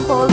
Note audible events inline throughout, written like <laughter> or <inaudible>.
sample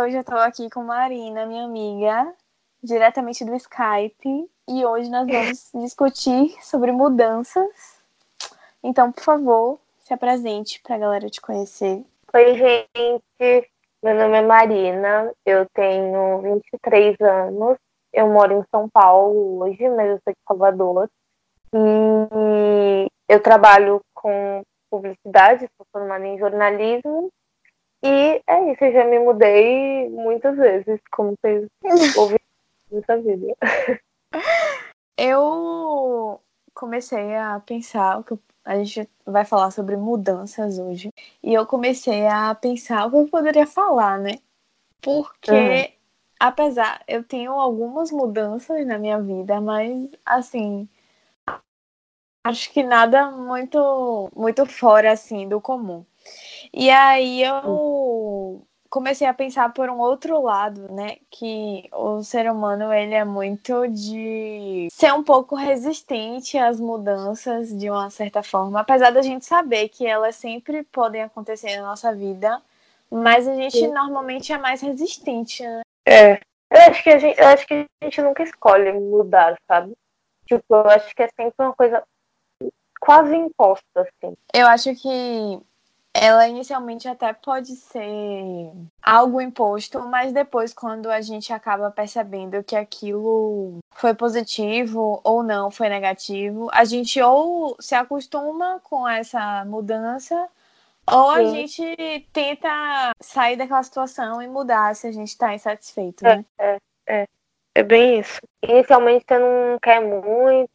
Hoje eu tô aqui com Marina, minha amiga, diretamente do Skype. E hoje nós vamos <laughs> discutir sobre mudanças. Então, por favor, se apresente pra galera te conhecer. Oi, gente. Meu nome é Marina. Eu tenho 23 anos. Eu moro em São Paulo hoje, mas eu sou de Salvador. E eu trabalho com publicidade, sou formada em jornalismo e é isso, eu já me mudei muitas vezes, como vocês <laughs> ouviram nessa vida. Eu comecei a pensar, que a gente vai falar sobre mudanças hoje, e eu comecei a pensar o que eu poderia falar, né? Porque, uhum. apesar, eu tenho algumas mudanças na minha vida, mas, assim, acho que nada muito, muito fora, assim, do comum. E aí eu comecei a pensar por um outro lado, né, que o ser humano ele é muito de ser um pouco resistente às mudanças de uma certa forma, apesar da gente saber que elas sempre podem acontecer na nossa vida, mas a gente Sim. normalmente é mais resistente, né? É. Eu acho que a gente, eu acho que a gente nunca escolhe mudar, sabe? Tipo, eu acho que é sempre uma coisa quase imposta, assim. Eu acho que ela inicialmente até pode ser algo imposto, mas depois, quando a gente acaba percebendo que aquilo foi positivo ou não foi negativo, a gente ou se acostuma com essa mudança. Ou a Sim. gente tenta sair daquela situação e mudar se a gente está insatisfeito, né? É, é, é. É bem isso. Inicialmente você não quer muito,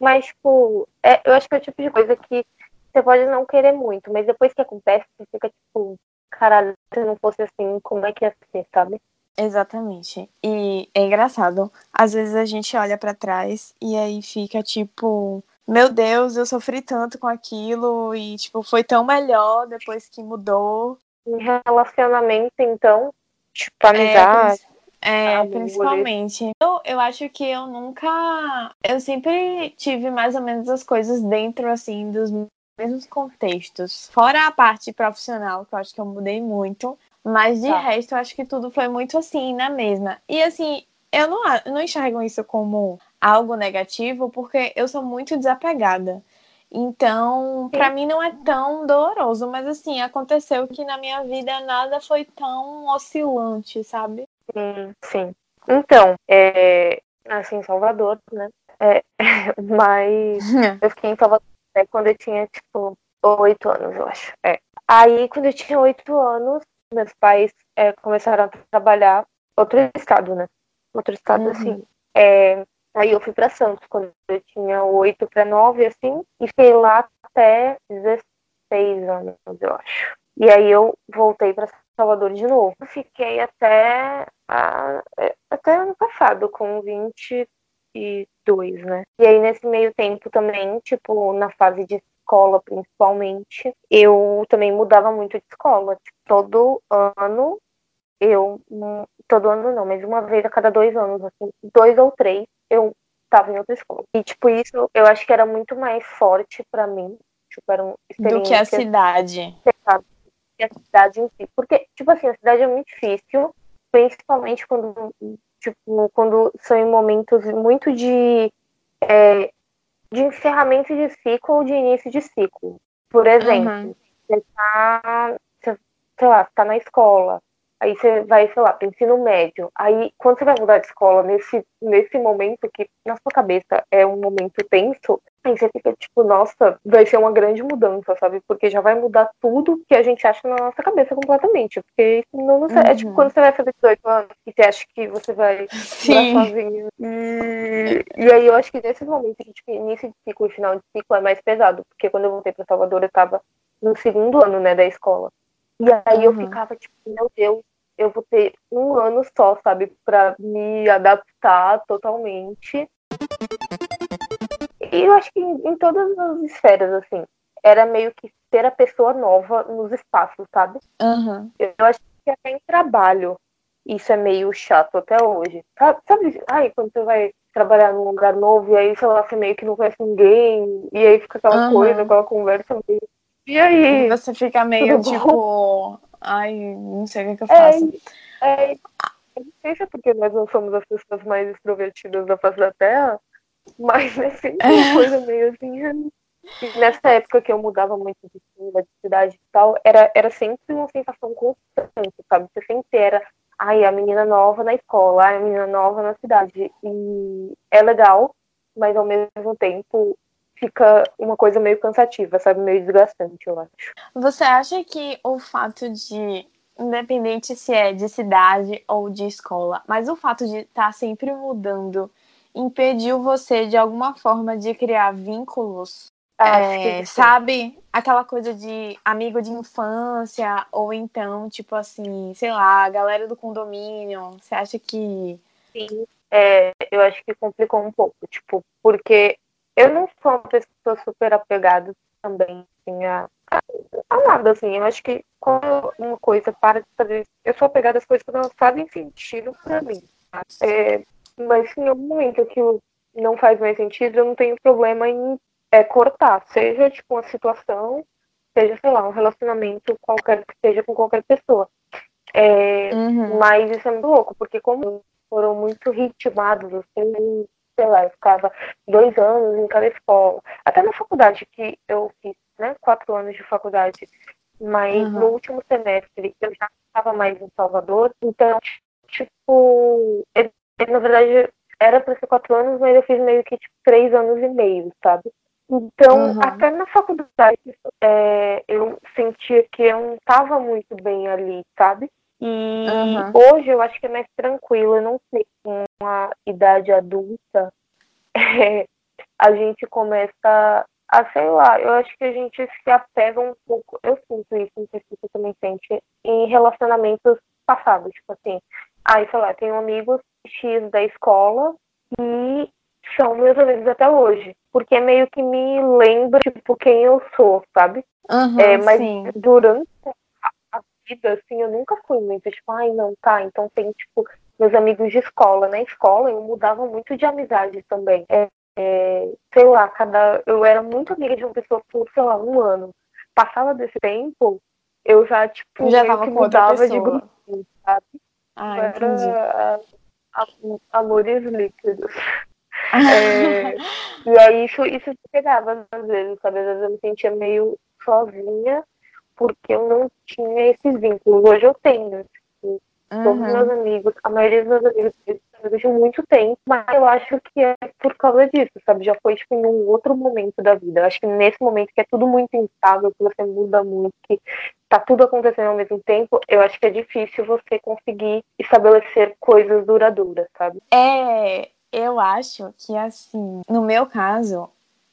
mas, tipo, é, eu acho que é o tipo de coisa que você pode não querer muito, mas depois que acontece, você fica tipo, caralho, se não fosse assim, como é que ia ser, sabe? Exatamente. E é engraçado. Às vezes a gente olha para trás e aí fica tipo, meu Deus, eu sofri tanto com aquilo e tipo, foi tão melhor depois que mudou. Em relacionamento, então, tipo, amizade. É, é principalmente. Eu, eu acho que eu nunca. Eu sempre tive mais ou menos as coisas dentro, assim, dos mesmos contextos. Fora a parte profissional, que eu acho que eu mudei muito. Mas de tá. resto, eu acho que tudo foi muito assim, na mesma. E assim, eu não, não enxergo isso como algo negativo, porque eu sou muito desapegada. Então, para mim não é tão doloroso, mas assim, aconteceu que na minha vida nada foi tão oscilante, sabe? Sim, sim. Então, é, assim, em Salvador, né? É, <laughs> mas <laughs> eu fiquei em Salvador né, quando eu tinha, tipo, oito anos, eu acho. É. Aí, quando eu tinha oito anos, meus pais é, começaram a trabalhar outro estado, né? Outro estado, uhum. assim. É, aí eu fui para Santos quando eu tinha oito para nove, assim, e fiquei lá até 16 anos, eu acho. E aí eu voltei para Salvador de novo. Fiquei até, a, é, até ano passado, com 20 2002, né? E aí, nesse meio tempo também, tipo, na fase de escola, principalmente, eu também mudava muito de escola. Tipo, todo ano, eu. Todo ano não, mas uma vez a cada dois anos, assim, dois ou três, eu tava em outra escola. E, tipo, isso eu acho que era muito mais forte para mim. Tipo, eram Do que a cidade. Que a cidade em si. Porque, tipo assim, a cidade é muito difícil, principalmente quando tipo, quando são em momentos muito de, é, de encerramento de ciclo ou de início de ciclo. Por exemplo, uhum. você tá, você, sei lá, você tá na escola, aí você vai, sei lá, pro ensino médio. Aí, quando você vai mudar de escola, nesse, nesse momento que na sua cabeça é um momento tenso, aí você fica tipo, nossa, vai ser uma grande mudança, sabe? Porque já vai mudar tudo que a gente acha na nossa cabeça completamente. Porque não, não uhum. é tipo uhum. quando você vai fazer 18 anos e você acha que você vai Sim. sozinho. E, e aí eu acho que nesses momentos que, tipo, início de ciclo e final de ciclo é mais pesado. Porque quando eu voltei pra Salvador, eu tava no segundo ano, né, da escola. E aí uhum. eu ficava, tipo, meu Deus, eu vou ter um ano só, sabe, para me adaptar totalmente. E eu acho que em, em, todas as esferas, assim, era meio que ser a pessoa nova nos espaços, sabe? Uhum. Eu, eu acho que até em trabalho isso é meio chato até hoje. Sabe, ai, quando você vai trabalhar num lugar novo e aí, sei lá, você meio que não conhece ninguém, e aí fica aquela uhum. coisa, aquela conversa meio. E aí? Você fica meio tipo, ai, não sei o que, que eu é, faço. É, é, não sei se é porque nós não somos as pessoas mais extrovertidas da face da Terra, mas é sempre uma coisa meio assim. E nessa época que eu mudava muito de de cidade e tal, era, era sempre uma sensação constante, sabe? Você sempre era, ai, a menina nova na escola, ai, a menina nova na cidade. E é legal, mas ao mesmo tempo fica uma coisa meio cansativa, sabe? Meio desgastante, eu acho. Você acha que o fato de, independente se é de cidade ou de escola, mas o fato de estar tá sempre mudando impediu você de alguma forma de criar vínculos? É, sabe? Aquela coisa de amigo de infância, ou então, tipo assim, sei lá, a galera do condomínio. Você acha que. Sim, é, eu acho que complicou um pouco, tipo, porque eu não sou uma pessoa super apegada também, assim, a, a nada, assim. Eu acho que quando uma coisa para de fazer. Eu sou apegada às coisas que não fazem sentido pra mim. É, mas se em algum momento aquilo não faz mais sentido, eu não tenho problema em é, cortar, seja tipo uma situação, seja, sei lá, um relacionamento qualquer que seja com qualquer pessoa. É, uhum. Mas isso é muito louco, porque como foram muito ritmados, assim, sei lá, eu ficava dois anos em cada escola. Até na faculdade que eu fiz, né? Quatro anos de faculdade. Mas uhum. no último semestre eu já estava mais em Salvador, então, tipo, na verdade, era para ser quatro anos, mas eu fiz meio que tipo, três anos e meio, sabe? Então, uhum. até na faculdade, é, eu sentia que eu não estava muito bem ali, sabe? E uhum. hoje eu acho que é mais tranquilo, eu não sei, com a idade adulta, <laughs> é, a gente começa a, sei lá, eu acho que a gente se apega um pouco, eu sinto isso, não sei se você também sente, em relacionamentos passados, tipo assim, aí, sei lá, tenho amigos X da escola e são meus amigos até hoje. Porque meio que me lembra, tipo, quem eu sou, sabe? Uhum, é, mas sim. durante a vida, assim, eu nunca fui muito, tipo, ai, não, tá, então tem, tipo, meus amigos de escola. Na escola eu mudava muito de amizade também. É, é, sei lá, cada. Eu era muito amiga de uma pessoa por, sei lá, um ano. Passava desse tempo, eu já, tipo, já que mudava de grupo, sabe? Ah, era, amores líquidos. <laughs> é, e aí isso, isso pegava às vezes, sabe? Às vezes eu me sentia meio sozinha porque eu não tinha esses vínculos. Hoje eu tenho. Tipo, uhum. Todos meus amigos, a maioria dos meus amigos de muito tempo, mas eu acho que é por causa disso, sabe? Já foi tipo, em um outro momento da vida. Eu acho que nesse momento que é tudo muito instável, que você muda muito, que tá tudo acontecendo ao mesmo tempo, eu acho que é difícil você conseguir estabelecer coisas duradouras, sabe? É, eu acho que assim, no meu caso,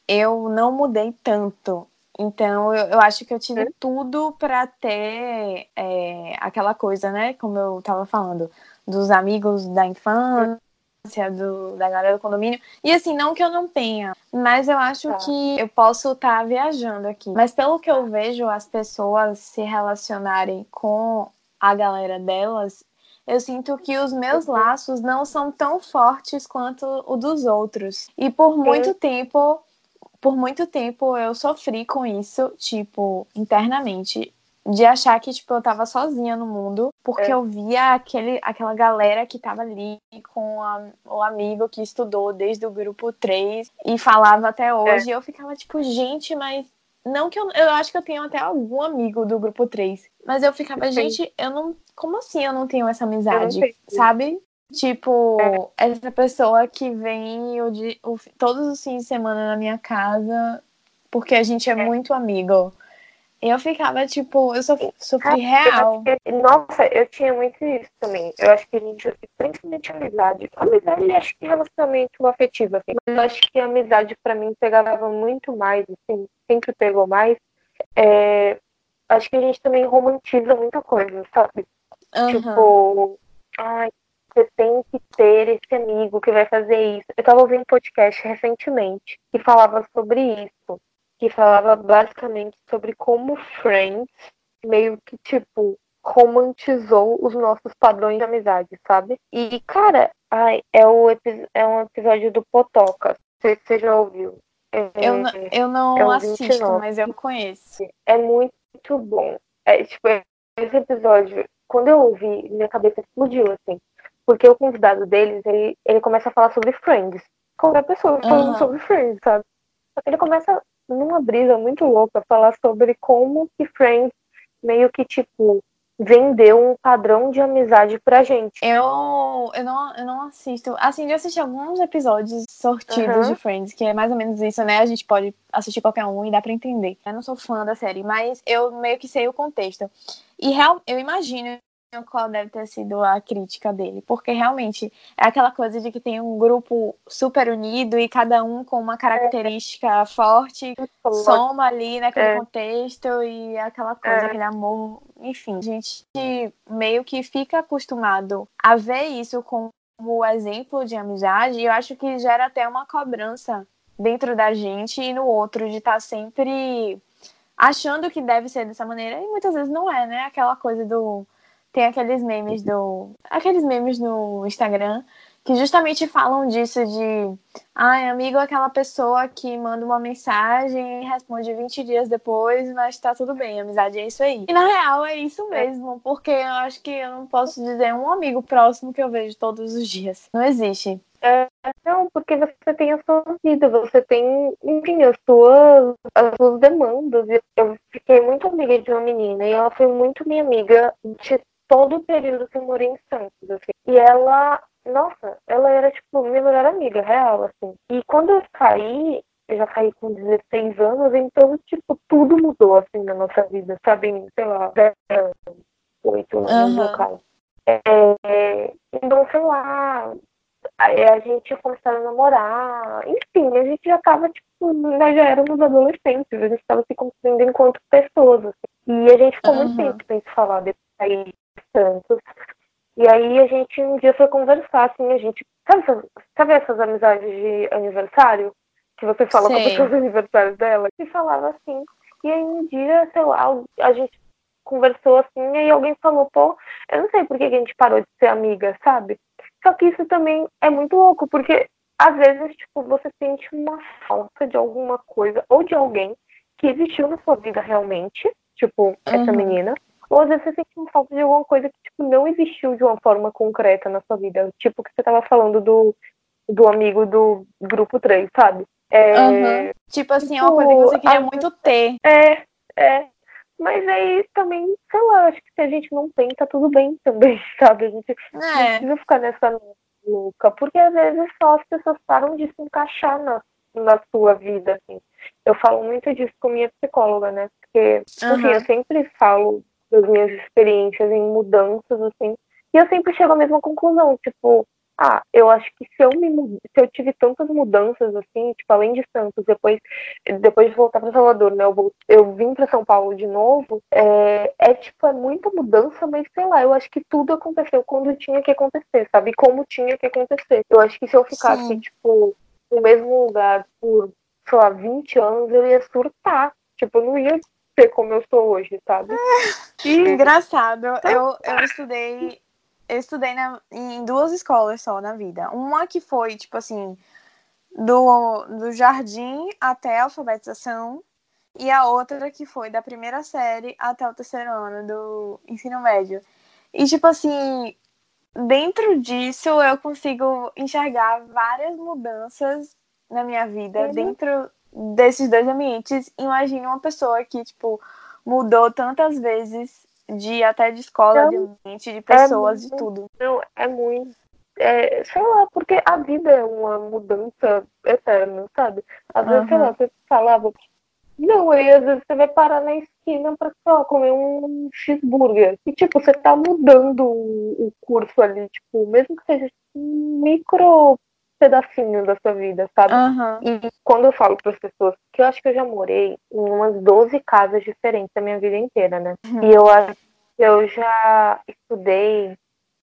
eu não mudei tanto. Então, eu, eu acho que eu tive tudo para ter é, aquela coisa, né? Como eu tava falando, dos amigos da infância, do, da galera do condomínio. E assim, não que eu não tenha, mas eu acho tá. que eu posso estar tá viajando aqui. Mas pelo que eu vejo as pessoas se relacionarem com a galera delas, eu sinto que os meus uhum. laços não são tão fortes quanto o dos outros. E por muito tempo, por muito tempo eu sofri com isso, tipo, internamente de achar que, tipo, eu tava sozinha no mundo, porque é. eu via aquele, aquela galera que tava ali com a, o amigo que estudou desde o grupo 3 e falava até hoje, é. e eu ficava tipo, gente, mas não que eu, eu acho que eu tenho até algum amigo do grupo 3, mas eu ficava, gente, eu não, como assim eu não tenho essa amizade, sabe? Tipo, é. essa pessoa que vem o, o, todos os fins de semana na minha casa, porque a gente é, é. muito amigo. Eu ficava, tipo, eu sofri, sofri real. Eu nossa, eu tinha muito isso também. Eu acho que a gente, principalmente amizade. Amizade, acho que relacionamento afetivo, assim. Mas eu acho que a amizade, para mim, pegava muito mais, assim, sempre pegou mais. É, acho que a gente também romantiza muita coisa, sabe? Uhum. Tipo, ai, você tem que ter esse amigo que vai fazer isso. Eu tava ouvindo um podcast recentemente que falava sobre isso. Que falava basicamente sobre como Friends meio que, tipo, romantizou os nossos padrões de amizade, sabe? E, cara, ai, é, o, é um episódio do Potoca. Você, você já ouviu? É, eu, não, eu não é assisto, 29. mas eu conheço. É muito bom. É, tipo, esse episódio, quando eu ouvi, minha cabeça explodiu, assim. Porque o convidado deles, ele, ele começa a falar sobre Friends. Qualquer pessoa falando uhum. sobre Friends, sabe? Só que ele começa numa brisa muito louca falar sobre como que Friends meio que, tipo, vendeu um padrão de amizade pra gente. Eu, eu, não, eu não assisto. Assim, eu assisti alguns episódios sortidos uhum. de Friends, que é mais ou menos isso, né? A gente pode assistir qualquer um e dá pra entender. Eu não sou fã da série, mas eu meio que sei o contexto. E real, eu imagino qual deve ter sido a crítica dele, porque realmente é aquela coisa de que tem um grupo super unido e cada um com uma característica é. forte, soma ali naquele é. contexto e aquela coisa, é. aquele amor, enfim, a gente meio que fica acostumado a ver isso como exemplo de amizade e eu acho que gera até uma cobrança dentro da gente e no outro de estar tá sempre achando que deve ser dessa maneira e muitas vezes não é, né? Aquela coisa do tem aqueles memes do. aqueles memes no Instagram que justamente falam disso de ai, amigo é aquela pessoa que manda uma mensagem e responde 20 dias depois, mas tá tudo bem, amizade é isso aí. E na real é isso é. mesmo, porque eu acho que eu não posso dizer um amigo próximo que eu vejo todos os dias. Não existe. É, não, porque você tem a sua vida, você tem, enfim, as suas, as suas demandas. Eu fiquei muito amiga de uma menina e ela foi muito minha amiga de todo o período que eu morei em Santos, assim. E ela, nossa, ela era, tipo, minha melhor amiga, real, assim. E quando eu saí, eu já saí com 16 anos, então, tipo, tudo mudou, assim, na nossa vida, sabe? Sei lá, 10 anos, 8 anos, uhum. no caso. É, então, sei lá, a gente começou a namorar, enfim, a gente já tava, tipo, nós já éramos adolescentes, a gente tava se construindo enquanto pessoas, assim. E a gente ficou uhum. muito tempo sem se falar depois aí Santos. E aí a gente um dia foi conversar, assim, a gente. Sabe, sabe essas amizades de aniversário? Que você fala Sim. com a pessoa <laughs> dos aniversários dela? E falava assim. E aí um dia, sei lá, a gente conversou assim, e aí alguém falou, pô, eu não sei por que a gente parou de ser amiga, sabe? Só que isso também é muito louco, porque às vezes, tipo, você sente uma falta de alguma coisa ou de alguém que existiu na sua vida realmente, tipo, uhum. essa menina, ou às vezes você sente falta de alguma coisa que tipo, não existiu de uma forma concreta na sua vida. Tipo que você tava falando do, do amigo do grupo 3, sabe? É, uhum. Tipo assim, é uma coisa que você queria a... muito ter. É, é. Mas aí também, sei lá, acho que se a gente não tem, tá tudo bem também, <laughs> sabe? A gente é. não precisa ficar nessa louca, porque às vezes só as pessoas param de se encaixar na, na sua vida, assim. Eu falo muito disso com minha psicóloga, né? Porque, uhum. enfim, eu sempre falo das minhas experiências em mudanças, assim. E eu sempre chego à mesma conclusão, tipo, ah, eu acho que se eu me se eu tive tantas mudanças assim, tipo, além de Santos, depois depois de voltar para Salvador, né, eu, eu vim para São Paulo de novo, é, é tipo, é muita mudança, mas sei lá, eu acho que tudo aconteceu quando tinha que acontecer, sabe? Como tinha que acontecer. Eu acho que se eu ficasse, Sim. tipo, no mesmo lugar por, sei lá, 20 anos, eu ia surtar. Tipo, eu não ia ser como eu sou hoje, sabe? E... <laughs> Engraçado. Eu, eu estudei. Eu estudei na, em duas escolas só na vida. Uma que foi, tipo assim, do, do jardim até a alfabetização. E a outra que foi da primeira série até o terceiro ano do ensino médio. E, tipo assim, dentro disso eu consigo enxergar várias mudanças na minha vida uhum. dentro desses dois ambientes, imagine uma pessoa que, tipo, mudou tantas vezes de até de escola, então, de ambiente, de pessoas, é de tudo. Não, é muito. É, sei lá, porque a vida é uma mudança eterna, sabe? Às vezes, sei lá, você falava. Não, aí às vezes você vai parar na esquina pra, lá, comer um cheeseburger. E, tipo, você tá mudando o curso ali, tipo, mesmo que seja um micro pedacinho da sua vida, sabe? Uhum. E quando eu falo para as pessoas que eu acho que eu já morei em umas 12 casas diferentes a minha vida inteira, né? Uhum. E eu eu já estudei.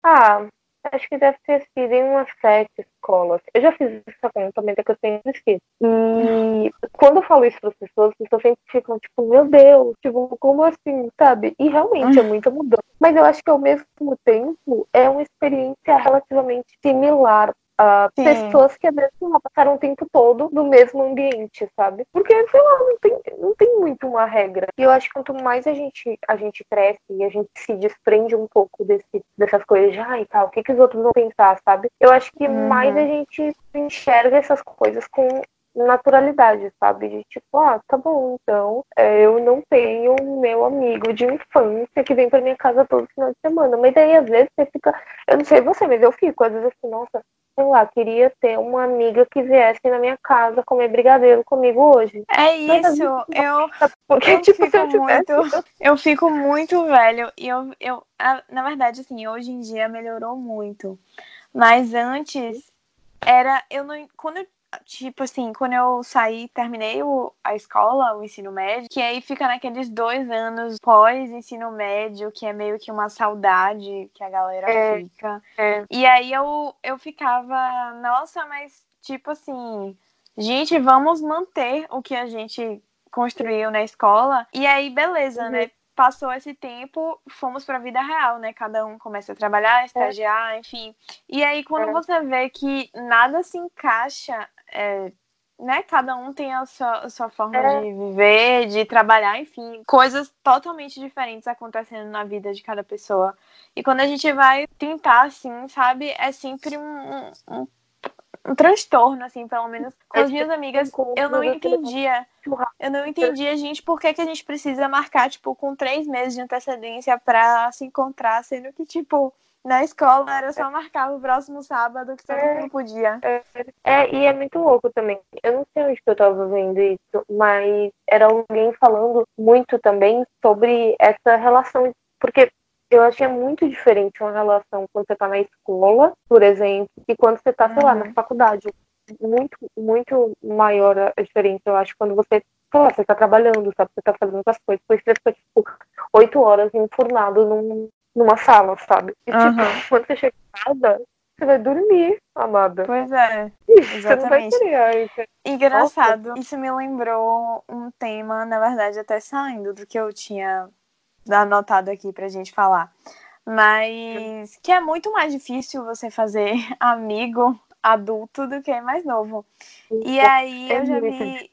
Ah, acho que deve ter sido em umas sete escolas. Eu já fiz essa conta, também que eu sempre esqueço. E quando eu falo isso para as pessoas, as pessoas sempre ficam tipo, meu Deus, tipo, como assim, sabe? E realmente é muita mudança. Mas eu acho que ao mesmo tempo é uma experiência relativamente similar Uh, pessoas que às vezes lá, passaram o tempo todo no mesmo ambiente, sabe? Porque, sei lá, não tem, não tem muito uma regra. E eu acho que quanto mais a gente, a gente cresce e a gente se desprende um pouco desse, dessas coisas de, ai, ah, tal, o que, que os outros vão pensar, sabe? Eu acho que uhum. mais a gente enxerga essas coisas com naturalidade, sabe? De tipo, ah, tá bom, então é, eu não tenho meu amigo de infância que vem pra minha casa todo final de semana. Mas daí, às vezes, você fica. Eu não sei você, mas eu fico, às vezes, assim, nossa, sei lá, queria ter uma amiga que viesse na minha casa comer brigadeiro comigo hoje. É isso, eu, Porque, eu tipo, fico tivesse, muito, eu fico muito velho e eu, eu, na verdade, assim, hoje em dia melhorou muito, mas antes era, eu não, quando eu tipo assim, quando eu saí, terminei o, a escola, o ensino médio, que aí fica naqueles dois anos pós-ensino médio, que é meio que uma saudade que a galera é, fica. É. E aí eu, eu ficava, nossa, mas tipo assim, gente, vamos manter o que a gente construiu na escola. E aí, beleza, né? uhum. né? passou esse tempo, fomos para a vida real, né? Cada um começa a trabalhar, estagiar, é. enfim. E aí, quando é. você vê que nada se encaixa é, né, cada um tem a sua, a sua forma é. de viver, de trabalhar, enfim, coisas totalmente diferentes acontecendo na vida de cada pessoa. E quando a gente vai tentar, assim, sabe, é sempre um, um, um transtorno, assim, pelo menos com as minhas amigas, eu não entendia. Eu não entendia, gente, por que, que a gente precisa marcar, tipo, com três meses de antecedência pra se encontrar, sendo que, tipo, na escola era só marcar o próximo sábado que todo é, mundo podia. É, é, e é muito louco também. Eu não sei onde que eu tava vendo isso, mas era alguém falando muito também sobre essa relação. Porque eu achei muito diferente uma relação quando você tá na escola, por exemplo, e quando você tá, sei uhum. lá, na uhum. faculdade. Muito, muito maior a diferença, eu acho, quando você sei lá, você tá trabalhando, sabe? Você tá fazendo outras coisas. Depois você fica, tipo, oito horas enfurnado num, numa sala, sabe? E uhum. tipo, quando você chega em casa, você vai dormir, amada. Pois é. Exatamente. Você não vai querer. Engraçado. Nossa. Isso me lembrou um tema, na verdade, até saindo do que eu tinha anotado aqui pra gente falar. Mas que é muito mais difícil você fazer <laughs> amigo adulto do que mais novo. E aí é eu já vi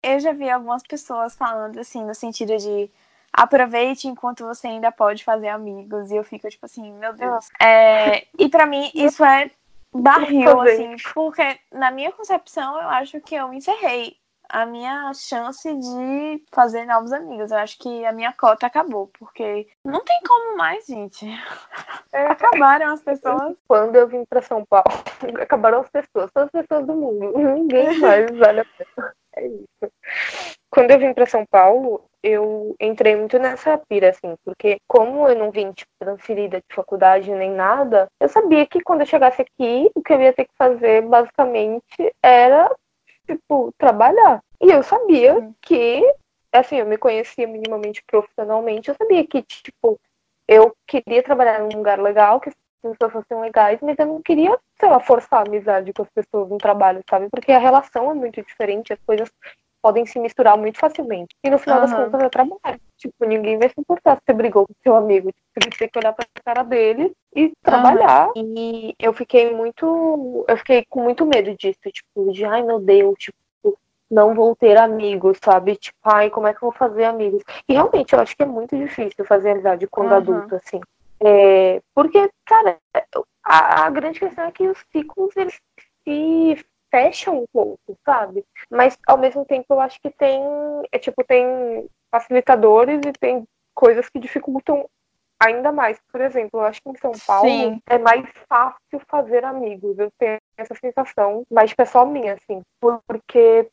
eu já vi algumas pessoas falando assim no sentido de aproveite enquanto você ainda pode fazer amigos. E eu fico tipo assim, meu Deus. É, e para mim isso é barril, assim, porque na minha concepção eu acho que eu encerrei a minha chance de fazer novos amigos. Eu acho que a minha cota acabou, porque não tem como mais, gente. É, acabaram as pessoas. Quando eu vim para São Paulo, <laughs> acabaram as pessoas, todas as pessoas do mundo. Ninguém mais vale a pena. É isso. Quando eu vim para São Paulo, eu entrei muito nessa pira, assim, porque como eu não vim, tipo, transferida de faculdade nem nada, eu sabia que quando eu chegasse aqui, o que eu ia ter que fazer, basicamente, era, tipo, trabalhar. E eu sabia que, assim, eu me conhecia minimamente profissionalmente, eu sabia que, tipo, eu queria trabalhar num lugar legal, que as pessoas fossem legais, mas eu não queria, sei lá, forçar a amizade com as pessoas no trabalho, sabe? Porque a relação é muito diferente, as coisas podem se misturar muito facilmente. E no final uhum. das contas é trabalho. Tipo, ninguém vai se importar se você brigou com seu amigo. Tipo, você tem que olhar pra cara dele e trabalhar. Uhum. E eu fiquei muito. Eu fiquei com muito medo disso. Tipo, de ai meu Deus, tipo, não vou ter amigos, sabe? Tipo, ai, como é que eu vou fazer amigos? E realmente eu acho que é muito difícil fazer amizade quando uhum. adulto, assim. É, porque, cara, a, a, grande questão é que os ciclos eles se fecha um pouco, sabe? Mas ao mesmo tempo eu acho que tem, é tipo, tem facilitadores e tem coisas que dificultam ainda mais. Por exemplo, eu acho que em São Paulo Sim. é mais fácil fazer amigos. Eu tenho essa sensação, mais pessoal minha, assim. Porque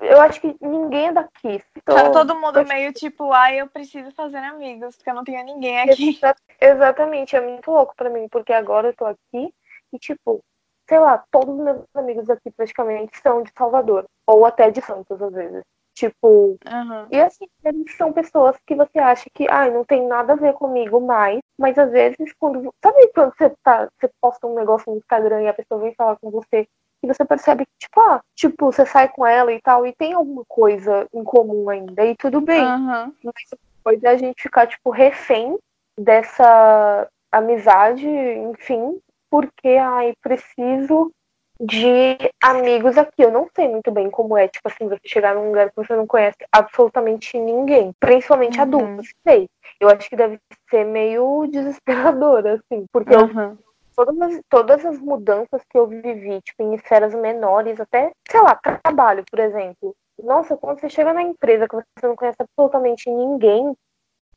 eu acho que ninguém é daqui. Tô... Tá todo mundo meio tipo, ai, ah, eu preciso fazer amigos, porque eu não tenho ninguém aqui. <laughs> Exatamente, é muito louco para mim, porque agora eu tô aqui e, tipo, sei lá, todos os meus amigos aqui praticamente são de Salvador, ou até de Santos, às vezes. Tipo, uhum. e assim, eles são pessoas que você acha que, ai, ah, não tem nada a ver comigo mais, mas às vezes quando, sabe quando você tá, você posta um negócio no Instagram e a pessoa vem falar com você e você percebe que, tipo, ah, tipo, você sai com ela e tal, e tem alguma coisa em comum ainda, e tudo bem. Uhum. Mas depois é a gente ficar, tipo, refém dessa amizade, enfim, porque, ai, preciso de amigos aqui. Eu não sei muito bem como é, tipo assim, você chegar num lugar que você não conhece absolutamente ninguém, principalmente uhum. adultos, sei. Eu acho que deve ser meio desesperador, assim, porque uhum. eu, todas, as, todas as mudanças que eu vivi, tipo, em esferas menores, até, sei lá, trabalho, por exemplo. Nossa, quando você chega na empresa que você não conhece absolutamente ninguém,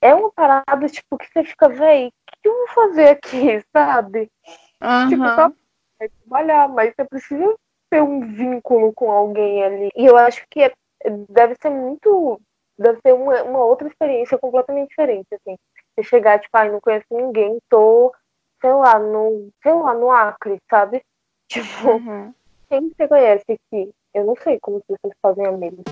é uma parada, tipo, que você fica, véi, o que eu vou fazer aqui, <laughs> sabe? Uhum. Tipo, só trabalhar, mas você precisa ter um vínculo com alguém ali. E eu acho que é, deve ser muito. Deve ser uma, uma outra experiência completamente diferente, assim. Você chegar, tipo, ai, não conheço ninguém, tô, sei lá, no, sei lá, no Acre, sabe? <laughs> Tipo, uhum. quem você conhece aqui? Eu não sei como vocês fazem amigos.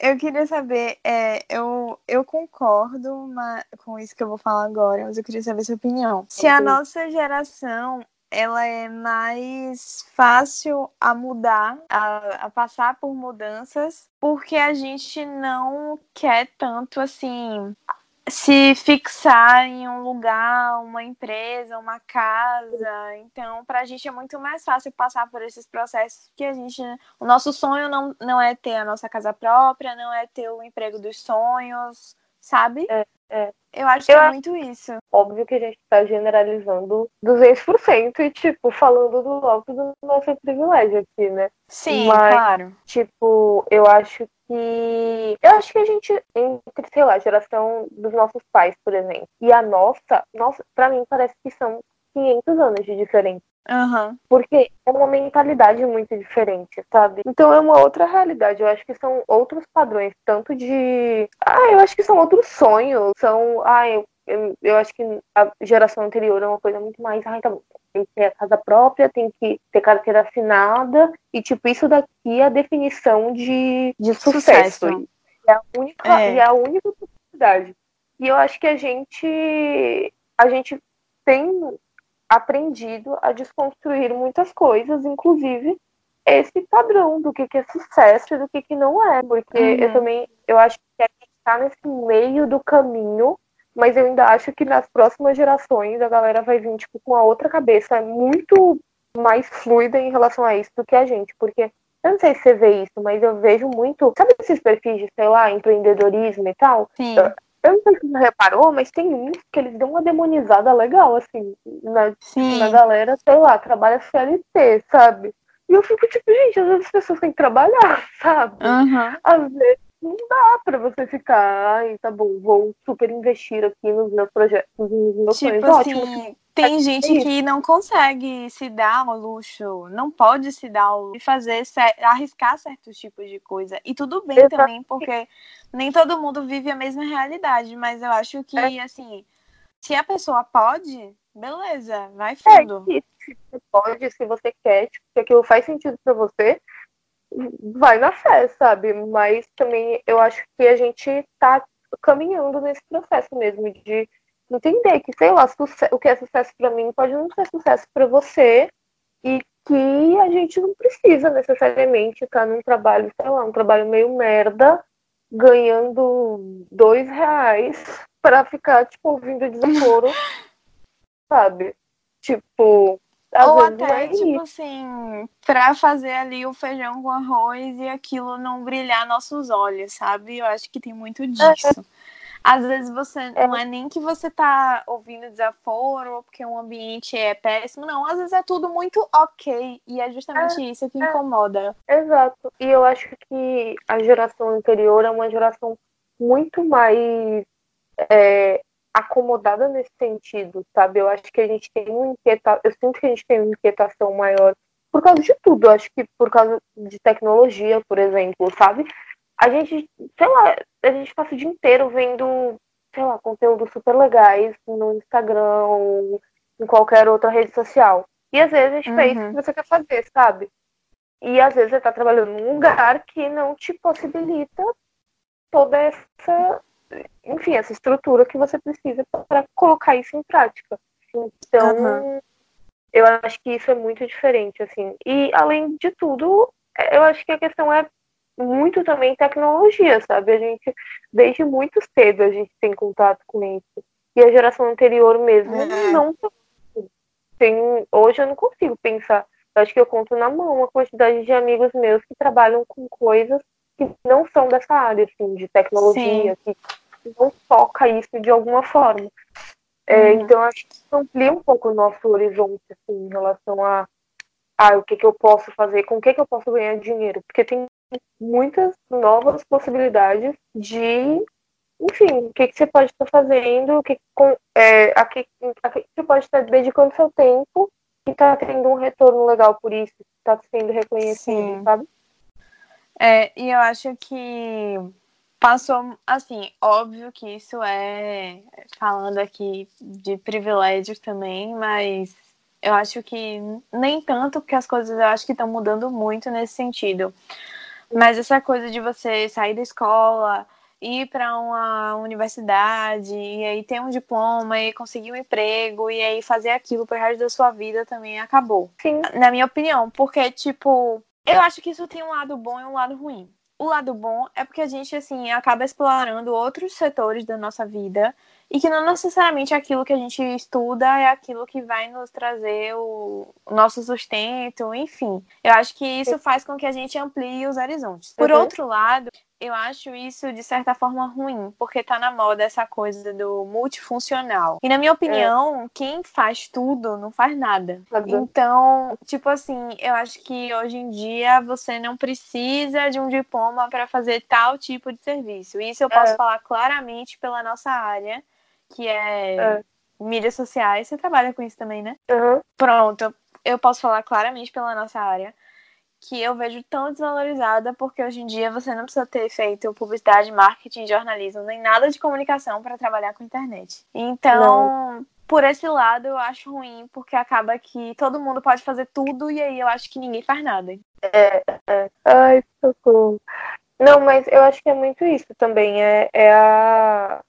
Eu queria saber, é, eu, eu concordo uma, com isso que eu vou falar agora, mas eu queria saber sua opinião. Se a nossa geração ela é mais fácil a mudar, a, a, passar por mudanças, porque a gente não quer tanto assim se fixar em um lugar, uma empresa, uma casa. Então, para a gente é muito mais fácil passar por esses processos que a gente. O nosso sonho não, não é ter a nossa casa própria, não é ter o emprego dos sonhos, sabe? É, é. Eu acho que eu é muito isso. Óbvio que a gente está generalizando 200% e, tipo, falando do alto do nosso privilégio aqui, né? Sim, Mas, claro. Tipo, eu acho que. Eu acho que a gente, entre, sei lá, a geração dos nossos pais, por exemplo, e a nossa, nossa, pra mim parece que são 500 anos de diferença. Uhum. Porque é uma mentalidade muito diferente, sabe? Então é uma outra realidade. Eu acho que são outros padrões, tanto de. Ah, eu acho que são outros sonhos. São. Ah, eu, eu, eu acho que a geração anterior é uma coisa muito mais. Ai, tá bom. Tem que ter a casa própria, tem que ter carteira assinada. E, tipo, isso daqui é a definição de, de sucesso. sucesso. É a única, é. é a única possibilidade. E eu acho que a gente. A gente tem aprendido a desconstruir muitas coisas, inclusive esse padrão do que, que é sucesso e do que, que não é. Porque uhum. eu também eu acho que a gente está nesse meio do caminho, mas eu ainda acho que nas próximas gerações a galera vai vir tipo, com a outra cabeça muito mais fluida em relação a isso do que a gente. Porque eu não sei se você vê isso, mas eu vejo muito. Sabe esses perfis de, sei lá, empreendedorismo e tal? Sim. Eu não sei se você reparou, mas tem uns que eles dão uma demonizada legal, assim, na, na galera, sei lá, trabalha CLT, sabe? E eu fico tipo, gente, às vezes as pessoas têm que trabalhar, <laughs> sabe? Uhum. Às vezes não dá pra você ficar, ai, tá bom, vou super investir aqui nos meus projetos, nos meus tipo sonhos. Assim, Ótimo. Tem gente que não consegue se dar o luxo, não pode se dar o luxo de fazer, arriscar certos tipos de coisa. E tudo bem Exatamente. também, porque nem todo mundo vive a mesma realidade, mas eu acho que, é. assim, se a pessoa pode, beleza, vai é, fundo. É, se você pode, se você quer, tipo, se aquilo faz sentido para você, vai na fé, sabe? Mas também eu acho que a gente tá caminhando nesse processo mesmo de entender que, sei lá, o que é sucesso para mim pode não ser sucesso para você e que a gente não precisa necessariamente estar num trabalho, sei lá, um trabalho meio merda, ganhando dois reais para ficar, tipo, ouvindo desaforo, <laughs> sabe? Tipo, ou até, é tipo assim, pra fazer ali o feijão com arroz e aquilo não brilhar nossos olhos, sabe? Eu acho que tem muito disso. Às vezes você é. não é nem que você tá ouvindo desaforo ou porque o ambiente é péssimo, não. Às vezes é tudo muito ok. E é justamente é, isso que é. incomoda. Exato. E eu acho que a geração anterior é uma geração muito mais é, acomodada nesse sentido, sabe? Eu acho que a gente tem uma inquietação, eu sinto que a gente tem uma inquietação maior por causa de tudo, eu acho que por causa de tecnologia, por exemplo, sabe? A gente, sei lá, a gente passa o dia inteiro vendo, sei lá, conteúdos super legais no Instagram ou em qualquer outra rede social. E às vezes a gente uhum. faz o que você quer fazer, sabe? E às vezes você está trabalhando num lugar que não te possibilita toda essa, enfim, essa estrutura que você precisa para colocar isso em prática. Então, uhum. eu acho que isso é muito diferente, assim. E além de tudo, eu acho que a questão é muito também tecnologia, sabe? A gente, desde muito cedo, a gente tem contato com isso. E a geração anterior mesmo é. não tem. Hoje eu não consigo pensar. Eu acho que eu conto na mão a quantidade de amigos meus que trabalham com coisas que não são dessa área, assim, de tecnologia, Sim. que não toca isso de alguma forma. É, uhum. Então, acho que isso amplia um pouco o nosso horizonte, assim, em relação a ah, o que, que eu posso fazer, com o que, que eu posso ganhar dinheiro, porque tem muitas novas possibilidades de, enfim, o que, que você pode estar fazendo, o que, com, é, a, que, a que você pode estar dedicando seu tempo e está tendo um retorno legal por isso, está sendo reconhecido, Sim. sabe? É, e eu acho que passou, assim, óbvio que isso é falando aqui de privilégios também, mas eu acho que nem tanto, porque as coisas eu acho que estão mudando muito nesse sentido. Mas essa coisa de você sair da escola, ir para uma universidade, e aí ter um diploma, e conseguir um emprego, e aí fazer aquilo pro resto da sua vida também acabou. Sim. Na minha opinião, porque, tipo, eu acho que isso tem um lado bom e um lado ruim. O lado bom é porque a gente, assim, acaba explorando outros setores da nossa vida e que não necessariamente aquilo que a gente estuda é aquilo que vai nos trazer o, nosso sustento, enfim. Eu acho que isso faz com que a gente amplie os horizontes. Por uhum. outro lado, eu acho isso de certa forma ruim, porque tá na moda essa coisa do multifuncional. E na minha opinião, é. quem faz tudo não faz nada. Uhum. Então, tipo assim, eu acho que hoje em dia você não precisa de um diploma para fazer tal tipo de serviço. Isso eu posso é. falar claramente pela nossa área, que é, é, mídias sociais. Você trabalha com isso também, né? Uhum. Pronto, eu posso falar claramente pela nossa área que eu vejo tão desvalorizada, porque hoje em dia você não precisa ter feito publicidade, marketing, jornalismo, nem nada de comunicação para trabalhar com internet. Então, não. por esse lado, eu acho ruim, porque acaba que todo mundo pode fazer tudo e aí eu acho que ninguém faz nada. É, é. Ai, socorro. Não, mas eu acho que é muito isso também. É, é a.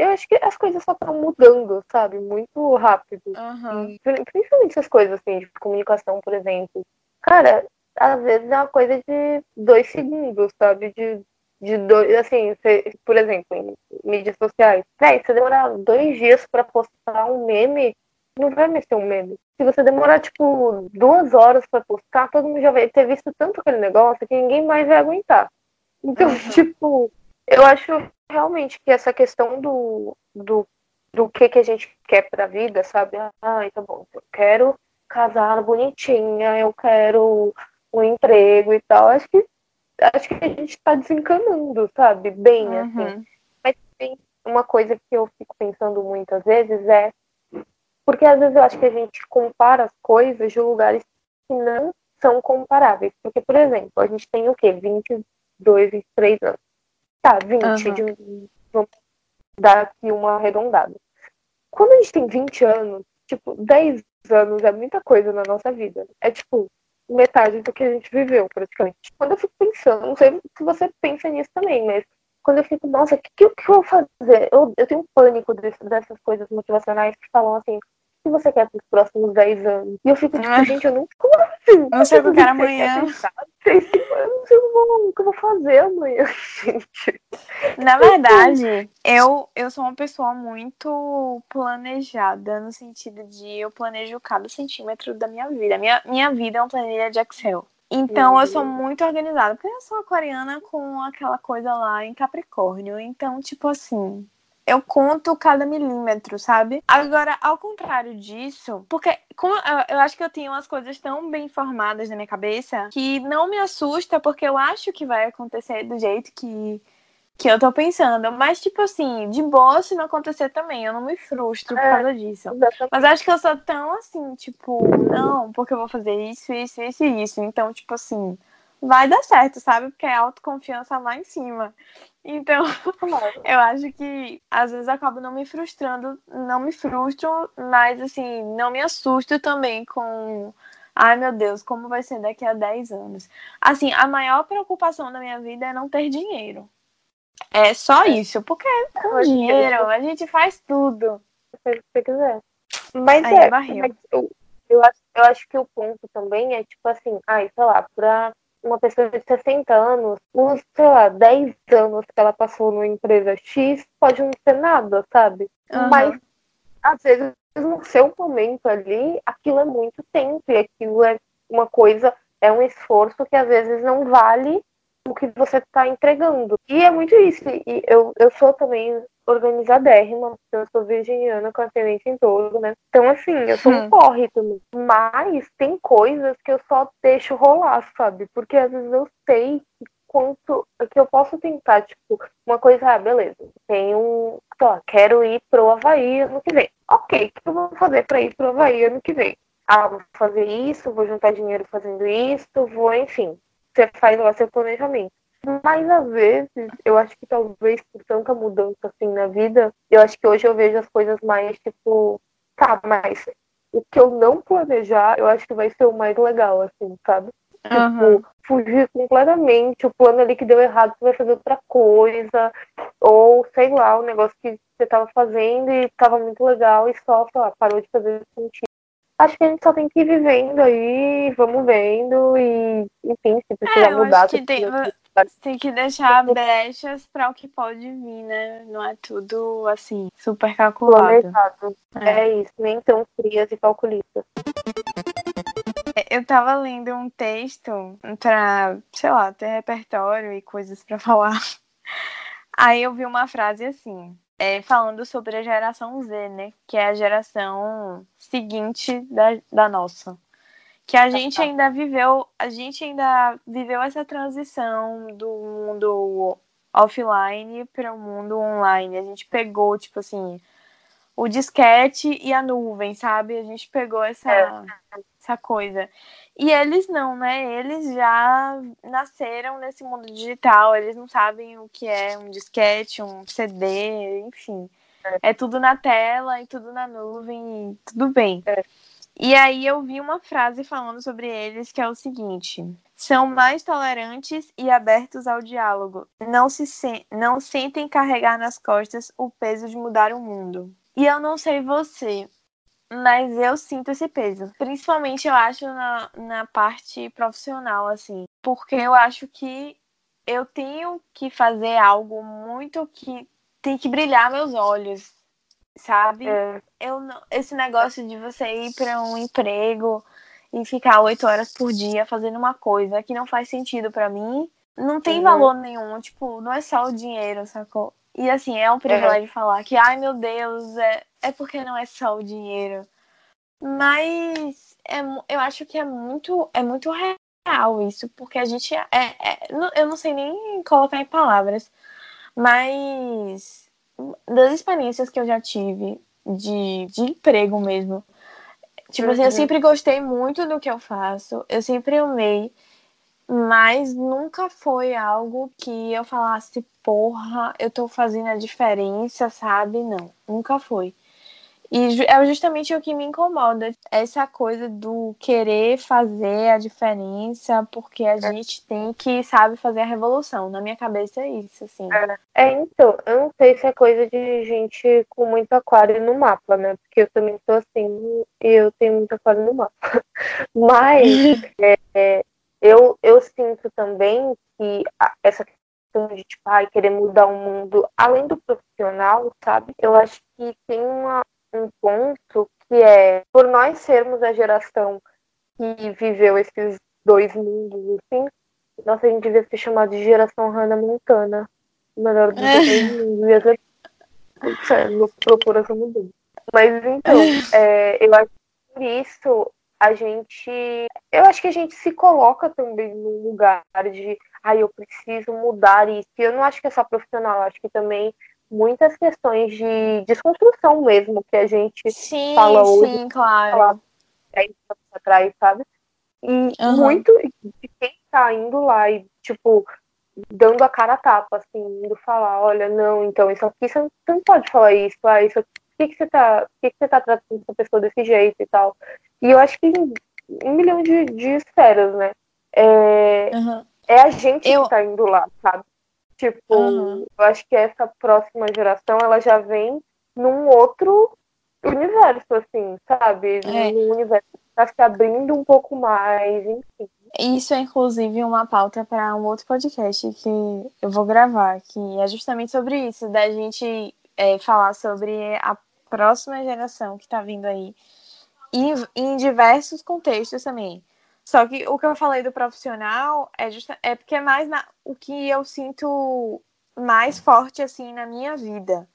Eu acho que as coisas só estão mudando, sabe? Muito rápido. Uhum. Principalmente essas coisas assim, de comunicação, por exemplo. Cara, às vezes é uma coisa de dois segundos, sabe? De, de dois, assim, você, por exemplo, em mídias sociais. Véi, você demorar dois dias para postar um meme, não vai mexer um meme. Se você demorar, tipo, duas horas para postar, todo mundo já vai ter visto tanto aquele negócio que ninguém mais vai aguentar. Então, uhum. <laughs> tipo, eu acho realmente que essa questão do, do, do que, que a gente quer pra vida, sabe? Ah, tá bom, eu quero casar bonitinha, eu quero um emprego e tal, acho que acho que a gente está desencanando, sabe? Bem, uhum. assim. Mas tem uma coisa que eu fico pensando muitas vezes é porque às vezes eu acho que a gente compara as coisas de lugares que não são comparáveis. Porque, por exemplo, a gente tem o quê? 22, 23 anos. Tá, 20, uhum. de, vamos dar aqui uma arredondada. Quando a gente tem 20 anos, tipo, 10 anos é muita coisa na nossa vida. É tipo, metade do que a gente viveu, praticamente. Quando eu fico pensando, não sei se você pensa nisso também, mas quando eu fico, nossa, o que, que, eu vou fazer? Eu, eu tenho um pânico desse, dessas coisas motivacionais que falam assim, que você quer para os próximos 10 anos? E eu fico tipo, ah. gente, eu não. Como assim? Eu não sei o que eu quero amanhã. Eu não sei o que eu vou fazer amanhã, <laughs> gente. Na verdade, eu, eu sou uma pessoa muito planejada, no sentido de eu planejo cada centímetro da minha vida. Minha, minha vida é uma planilha de Excel. Então uhum. eu sou muito organizada, porque eu sou aquariana com aquela coisa lá em Capricórnio. Então, tipo assim, eu conto cada milímetro, sabe? Agora, ao contrário disso, porque como eu, eu, acho que eu tenho umas coisas tão bem formadas na minha cabeça que não me assusta, porque eu acho que vai acontecer do jeito que, que eu tô pensando. Mas, tipo assim, de boa se não acontecer também. Eu não me frustro por é, causa disso. Exatamente. Mas acho que eu sou tão assim, tipo, não, porque eu vou fazer isso, isso, isso e isso. Então, tipo assim, vai dar certo, sabe? Porque é autoconfiança lá em cima. Então, <laughs> eu acho que às vezes acabo não me frustrando, não me frustro, mas assim, não me assusto também com Ai, meu Deus, como vai ser daqui a 10 anos? Assim, a maior preocupação da minha vida é não ter dinheiro. É só é. isso, porque com dinheiro a gente faz tudo. Se você quiser. Mas Aí é, mas eu, eu, acho, eu acho que o ponto também é, tipo assim, ai, sei lá, pra uma pessoa de 60 anos, uns, sei lá, 10 anos que ela passou numa empresa X, pode não ser nada, sabe? Uhum. Mas, às vezes, no seu momento ali, aquilo é muito tempo e aquilo é uma coisa, é um esforço que às vezes não vale o que você está entregando. E é muito isso. E eu, eu sou também organizadérrima, eu sou virginiana com ascendente em todo, né? Então, assim, eu sou um hum. corre também. Mas tem coisas que eu só deixo rolar, sabe? Porque às vezes eu sei que quanto que eu posso tentar, tipo, uma coisa, ah, beleza, tem um, ó, quero ir pro Havaí ano que vem. Ok, o que eu vou fazer para ir pro Havaí ano que vem? Ah, vou fazer isso, vou juntar dinheiro fazendo isso, vou, enfim. Você faz lá seu planejamento. Mas às vezes, eu acho que talvez por tanta mudança assim na vida, eu acho que hoje eu vejo as coisas mais tipo, tá, mas o que eu não planejar, eu acho que vai ser o mais legal, assim, sabe? Uhum. Tipo, fugir completamente, o plano ali que deu errado, você vai fazer outra coisa, ou sei lá, o negócio que você tava fazendo e tava muito legal e só, sei lá, parou de fazer sentido acho que a gente só tem que ir vivendo aí, vamos vendo e, enfim, se precisar é, mudar. Acho que tem, tem que deixar brechas para o que pode vir, né? Não é tudo assim, super calculado. É. é isso, nem tão frias e calculistas. É, eu tava lendo um texto pra, sei lá, ter repertório e coisas para <laughs> falar. Aí eu vi uma frase assim: é, falando sobre a geração Z, né? Que é a geração seguinte da, da nossa. Que a gente ainda viveu, a gente ainda viveu essa transição do mundo offline para o mundo online. A gente pegou, tipo assim, o disquete e a nuvem, sabe? A gente pegou essa, é. Essa coisa. E eles não, né? Eles já nasceram nesse mundo digital, eles não sabem o que é um disquete, um CD, enfim. É, é tudo na tela e tudo na nuvem, e tudo bem. É. E aí eu vi uma frase falando sobre eles que é o seguinte: são mais tolerantes e abertos ao diálogo. Não se sen não sentem carregar nas costas o peso de mudar o mundo. E eu não sei você, mas eu sinto esse peso. Principalmente, eu acho, na, na parte profissional, assim. Porque eu acho que eu tenho que fazer algo muito que tem que brilhar meus olhos, sabe? É. Eu esse negócio de você ir para um emprego e ficar oito horas por dia fazendo uma coisa que não faz sentido para mim, não tem uhum. valor nenhum. Tipo, não é só o dinheiro, sacou? E assim, é um privilégio uhum. falar que, ai meu Deus, é, é porque não é só o dinheiro. Mas é, eu acho que é muito, é muito real isso, porque a gente é, é, eu não sei nem colocar em palavras, mas das experiências que eu já tive de, de emprego mesmo, tipo uhum. assim, eu uhum. sempre gostei muito do que eu faço, eu sempre amei, mas nunca foi algo que eu falasse, porra, eu tô fazendo a diferença, sabe? Não, nunca foi. E é justamente o que me incomoda, essa coisa do querer fazer a diferença, porque a é. gente tem que, sabe, fazer a revolução. Na minha cabeça é isso, assim. É, é, então, eu não sei se é coisa de gente com muito aquário no mapa, né? Porque eu também sou assim e eu tenho muito aquário no mapa. <laughs> Mas é, <laughs> é, eu, eu sinto também que essa questão de, tipo, ai, querer mudar o mundo, além do profissional, sabe? Eu acho que tem uma um ponto que é, por nós sermos a geração que viveu esses dois mundos, assim, nossa, a gente devia ser chamado de geração Hannah Montana. Melhor dos dois mundos. Ia ser... Procura essa mudança. Mas então, <laughs> é, eu acho que por isso a gente. Eu acho que a gente se coloca também num lugar de. Ai, ah, eu preciso mudar isso. E eu não acho que é só profissional, acho que também muitas questões de desconstrução mesmo que a gente sim, fala hoje. Sim, claro. É isso atrás, sabe? E uhum. muito de quem tá indo lá e, tipo, dando a cara a tapa, assim, indo falar, olha, não, então isso aqui você não, pode falar isso, ah, isso aqui, que, que você tá. Por que, que você tá tratando essa pessoa desse jeito e tal? E eu acho que um milhão de, de esferas, né? É, uhum. é a gente eu... que tá indo lá, sabe? Tipo, uhum. eu acho que essa próxima geração, ela já vem num outro universo, assim, sabe? É. Num universo que tá se abrindo um pouco mais, enfim. Isso é, inclusive, uma pauta para um outro podcast que eu vou gravar, que é justamente sobre isso, da gente é, falar sobre a próxima geração que está vindo aí, e em diversos contextos também. Só que o que eu falei do profissional é, just, é porque é mais na, o que eu sinto mais forte assim na minha vida.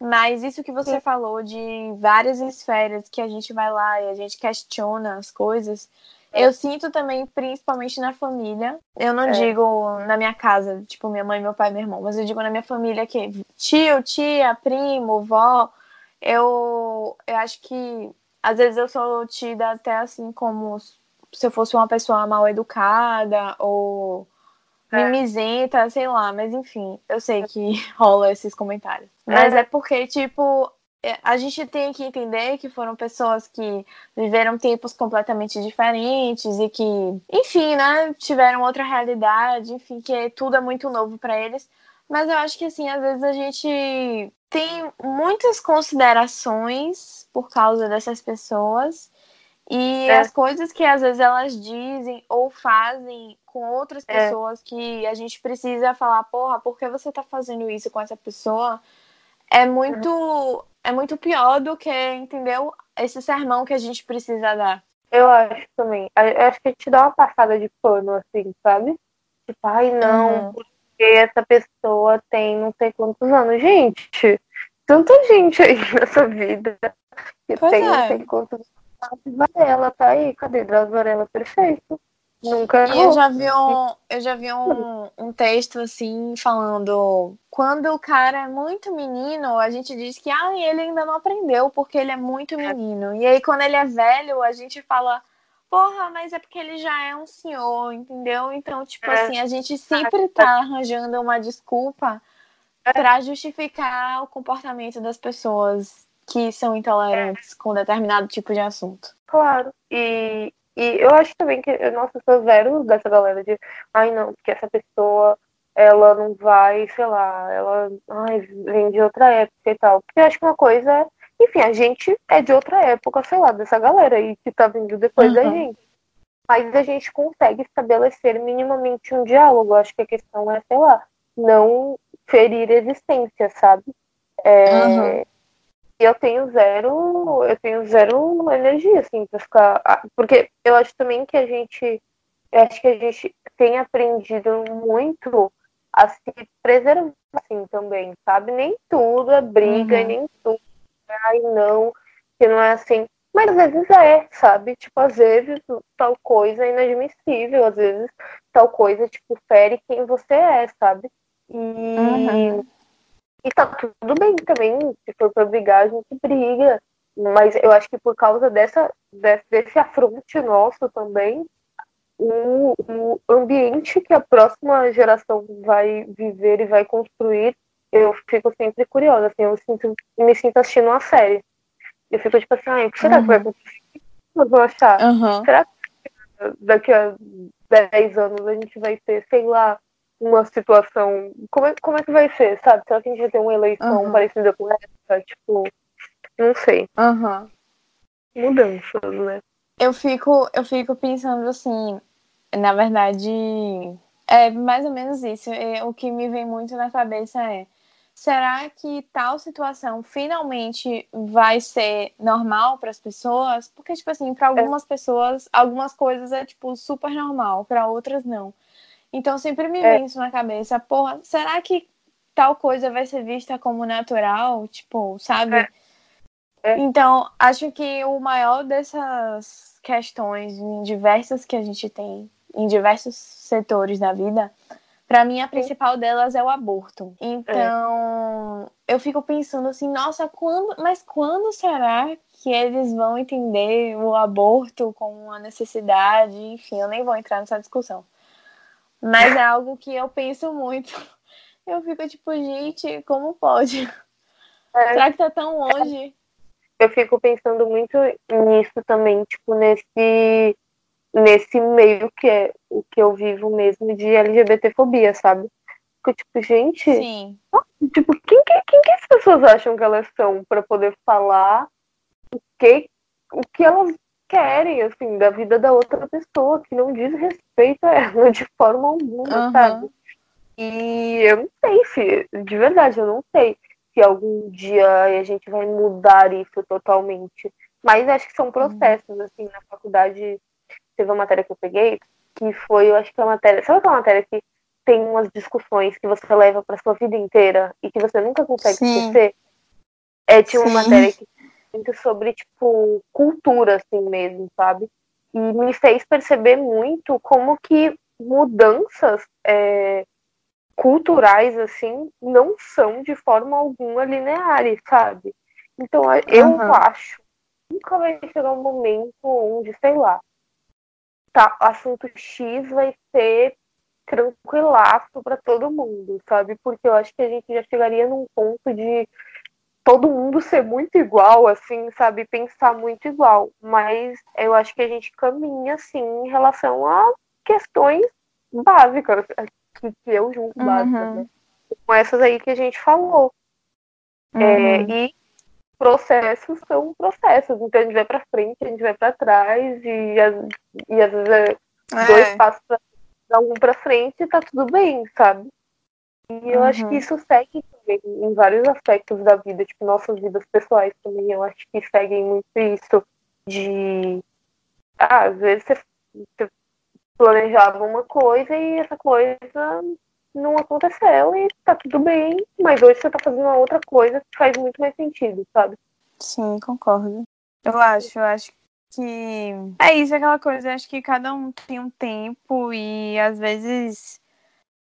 Mas isso que você Sim. falou de várias esferas que a gente vai lá e a gente questiona as coisas, eu sinto também, principalmente na família. Eu não é. digo na minha casa, tipo, minha mãe, meu pai, meu irmão, mas eu digo na minha família que tio, tia, primo, vó. Eu, eu acho que às vezes eu sou tida até assim como se eu fosse uma pessoa mal educada ou é. mimizenta, sei lá, mas enfim, eu sei que <laughs> rola esses comentários. Mas é, é porque, tipo, é, a gente tem que entender que foram pessoas que viveram tempos completamente diferentes e que, enfim, né, tiveram outra realidade, enfim, que tudo é muito novo para eles. Mas eu acho que, assim, às vezes a gente tem muitas considerações por causa dessas pessoas e é. as coisas que às vezes elas dizem ou fazem com outras é. pessoas que a gente precisa falar, porra, por que você tá fazendo isso com essa pessoa? É muito é muito pior do que, entendeu? Esse sermão que a gente precisa dar. Eu acho também. Eu acho que a gente dá uma passada de pano, assim, sabe? Tipo, ai, não, uhum. Porque essa pessoa tem não sei quantos anos. Gente, tanta gente aí <laughs> nessa vida que pois tem é. não sei quantos anos. Varela, tá aí, cadê Drauzio Varela? Perfeito. Nunca e eu já vi um, eu já vi um, um texto assim falando quando o cara é muito menino, a gente diz que ah, ele ainda não aprendeu porque ele é muito é. menino. E aí quando ele é velho, a gente fala porra, mas é porque ele já é um senhor, entendeu? Então, tipo é. assim, a gente sempre tá arranjando uma desculpa é. para justificar o comportamento das pessoas que são intolerantes é. com determinado tipo de assunto. Claro. E e eu acho também que, nossa, eu sou zero dessa galera de, ai não, porque essa pessoa, ela não vai, sei lá, ela ai, vem de outra época e tal. Porque eu acho que uma coisa é, enfim, a gente é de outra época, sei lá, dessa galera aí que tá vindo depois uhum. da gente. Mas a gente consegue estabelecer minimamente um diálogo. Acho que a questão é, sei lá, não ferir existência, sabe? É, uhum eu tenho zero, eu tenho zero energia, assim, pra ficar. Porque eu acho também que a gente. Eu acho que a gente tem aprendido muito a se preservar, assim, também, sabe? Nem tudo é briga, uhum. nem tudo ai, não, que não é assim. Mas às vezes é, sabe? Tipo, às vezes tal coisa é inadmissível, às vezes tal coisa, tipo, fere quem você é, sabe? E. Uhum e tá tudo bem também, se for pra brigar, a gente briga. Mas eu acho que por causa dessa, desse afronte nosso também, o, o ambiente que a próxima geração vai viver e vai construir, eu fico sempre curiosa. Assim, eu sinto, me sinto assistindo uma série. Eu fico tipo assim, ah, o que será uhum. que vai uhum. acontecer? O que eu vou achar? Uhum. Será que daqui a 10 anos a gente vai ter, sei lá, uma situação. Como é, como é que vai ser, sabe? Será que a gente vai ter uma eleição uhum. parecida com essa? Tipo, não sei. Uhum. Mudanças, né? Eu fico, eu fico pensando assim, na verdade, é mais ou menos isso. É, o que me vem muito na cabeça é será que tal situação finalmente vai ser normal para as pessoas? Porque, tipo assim, para algumas é. pessoas, algumas coisas é, tipo, super normal, para outras não. Então sempre me é. vem isso na cabeça, porra, será que tal coisa vai ser vista como natural? Tipo, sabe? É. É. Então, acho que o maior dessas questões diversas que a gente tem em diversos setores da vida, para mim a principal delas é o aborto. Então, é. eu fico pensando assim, nossa, quando, mas quando será que eles vão entender o aborto como uma necessidade? Enfim, eu nem vou entrar nessa discussão. Mas é algo que eu penso muito. <laughs> Eu fico tipo, gente, como pode? É, Será que tá tão longe? Eu fico pensando muito nisso também, tipo, nesse nesse meio que é o que eu vivo mesmo de LGBTfobia, sabe? Porque, tipo, gente. Sim. Tipo, quem, quem, quem que as pessoas acham que elas são para poder falar o que, o que elas querem, assim, da vida da outra pessoa, que não diz respeito a ela <laughs> de forma alguma, uhum. sabe? E eu não sei se, de verdade, eu não sei se algum dia a gente vai mudar isso totalmente. Mas acho que são processos, assim, na faculdade teve uma matéria que eu peguei, que foi, eu acho que a matéria, sabe aquela matéria que tem umas discussões que você leva para sua vida inteira e que você nunca consegue Sim. esquecer? É, tinha uma Sim. matéria que muito sobre, tipo, cultura, assim mesmo, sabe? E me fez perceber muito como que mudanças é, culturais, assim, não são de forma alguma lineares, sabe? Então, eu uhum. acho nunca vai chegar um momento onde, sei lá, tá, assunto X vai ser tranquilaço para todo mundo, sabe? Porque eu acho que a gente já chegaria num ponto de todo mundo ser muito igual, assim, sabe? Pensar muito igual. Mas eu acho que a gente caminha, assim, em relação a questões básicas, que, que eu julgo uhum. básicas, né? Com essas aí que a gente falou. É, uhum. É, e processos são processos. Então a gente vai para frente, a gente vai para trás e, e às vezes é, é. dois passos dar um para frente e tá tudo bem, sabe? E eu uhum. acho que uhum. isso segue também em vários aspectos da vida, tipo nossas vidas pessoais também. Eu acho que seguem muito isso de ah, às vezes você, você planejava uma coisa e essa coisa não aconteceu e tá tudo bem, mas hoje você tá fazendo uma outra coisa que faz muito mais sentido, sabe? Sim, concordo. Eu acho, eu acho que é isso, aquela coisa, acho que cada um tem um tempo e às vezes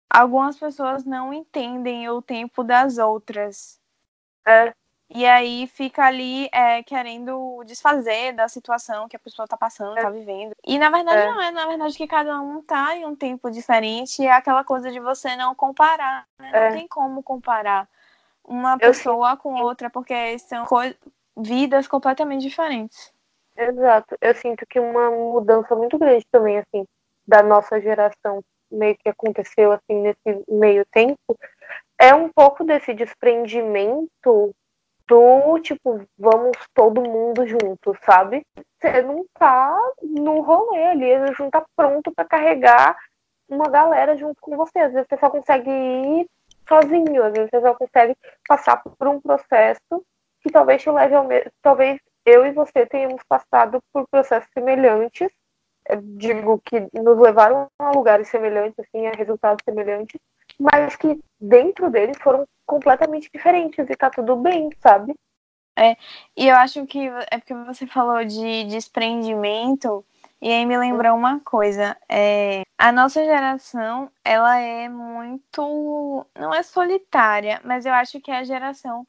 algumas pessoas não entendem o tempo das outras. É. E aí fica ali é, querendo desfazer da situação que a pessoa tá passando, é. tá vivendo. E na verdade é. não, é na verdade que cada um tá em um tempo diferente e é aquela coisa de você não comparar. Né? Não é. tem como comparar uma pessoa com outra, porque são vidas completamente diferentes. Exato. Eu sinto que uma mudança muito grande também, assim, da nossa geração, meio que aconteceu assim nesse meio tempo, é um pouco desse desprendimento do tipo, vamos todo mundo junto, sabe? Você não tá no rolê ali, gente não tá pronto para carregar uma galera junto com você. Às vezes você só consegue ir sozinho, às vezes você só consegue passar por um processo que talvez te leve ao mesmo. Talvez eu e você tenhamos passado por processos semelhantes. Digo que nos levaram a lugares semelhantes, assim, a resultados semelhantes, mas que dentro deles foram completamente diferentes e tá tudo bem, sabe? É, e eu acho que é porque você falou de desprendimento, e aí me lembrou uma coisa. É, a nossa geração, ela é muito. Não é solitária, mas eu acho que é a geração.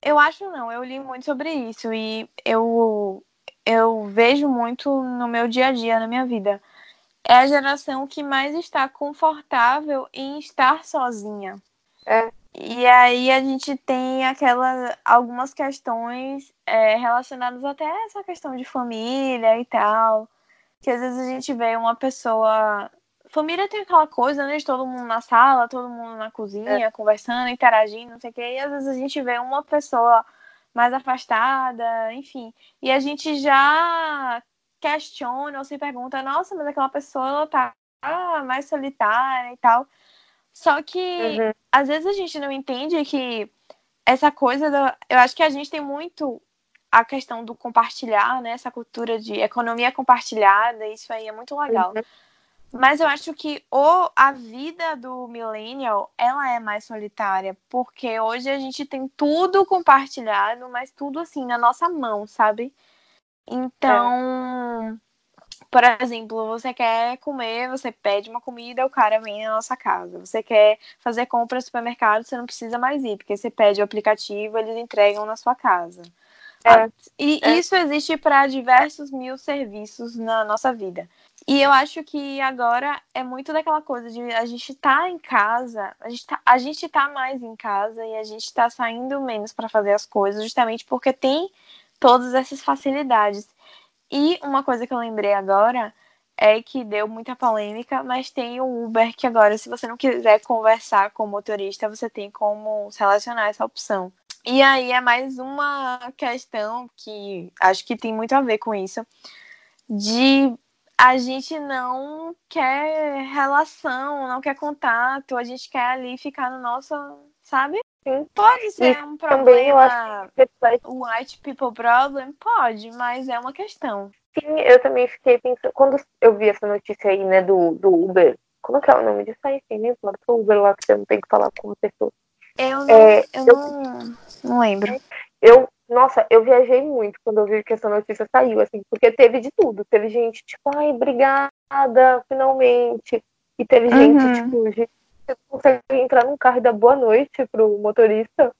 Eu acho não, eu li muito sobre isso e eu, eu vejo muito no meu dia a dia, na minha vida. É a geração que mais está confortável em estar sozinha. É. E aí a gente tem aquela, algumas questões é, relacionadas até a essa questão de família e tal. Que às vezes a gente vê uma pessoa. Família tem aquela coisa, né? De todo mundo na sala, todo mundo na cozinha, é. conversando, interagindo, não sei o quê. E às vezes a gente vê uma pessoa mais afastada, enfim. E a gente já questiona ou se pergunta, nossa, mas aquela pessoa ela tá mais solitária e tal. Só que uhum. às vezes a gente não entende que essa coisa da. Eu acho que a gente tem muito a questão do compartilhar, né? Essa cultura de economia compartilhada, isso aí é muito legal. Uhum. Mas eu acho que o, a vida do millennial, ela é mais solitária, porque hoje a gente tem tudo compartilhado, mas tudo assim na nossa mão, sabe? Então, é. Por exemplo, você quer comer, você pede uma comida, o cara vem na nossa casa. Você quer fazer compra no supermercado, você não precisa mais ir, porque você pede o aplicativo, eles entregam na sua casa. É, ah, e é. isso existe para diversos mil serviços na nossa vida. E eu acho que agora é muito daquela coisa de a gente tá em casa, a gente tá, a gente tá mais em casa e a gente tá saindo menos para fazer as coisas, justamente porque tem todas essas facilidades. E uma coisa que eu lembrei agora é que deu muita polêmica, mas tem o Uber que agora, se você não quiser conversar com o motorista, você tem como selecionar essa opção. E aí é mais uma questão que acho que tem muito a ver com isso, de a gente não quer relação, não quer contato, a gente quer ali ficar no nosso, sabe? Sim. Pode ser e um problema, o white people problem, pode, mas é uma questão. Sim, eu também fiquei pensando, quando eu vi essa notícia aí, né, do, do Uber, como que é o nome disso aí? Enfim, nem importa, o Uber lá que você não tem que falar com a pessoa. Eu não, é, eu, eu não, não lembro. Eu, nossa, eu viajei muito quando eu vi que essa notícia saiu, assim, porque teve de tudo. Teve gente, tipo, ai, obrigada, finalmente. E teve gente, uhum. tipo, gente, você consegue entrar num carro e dar boa noite pro motorista.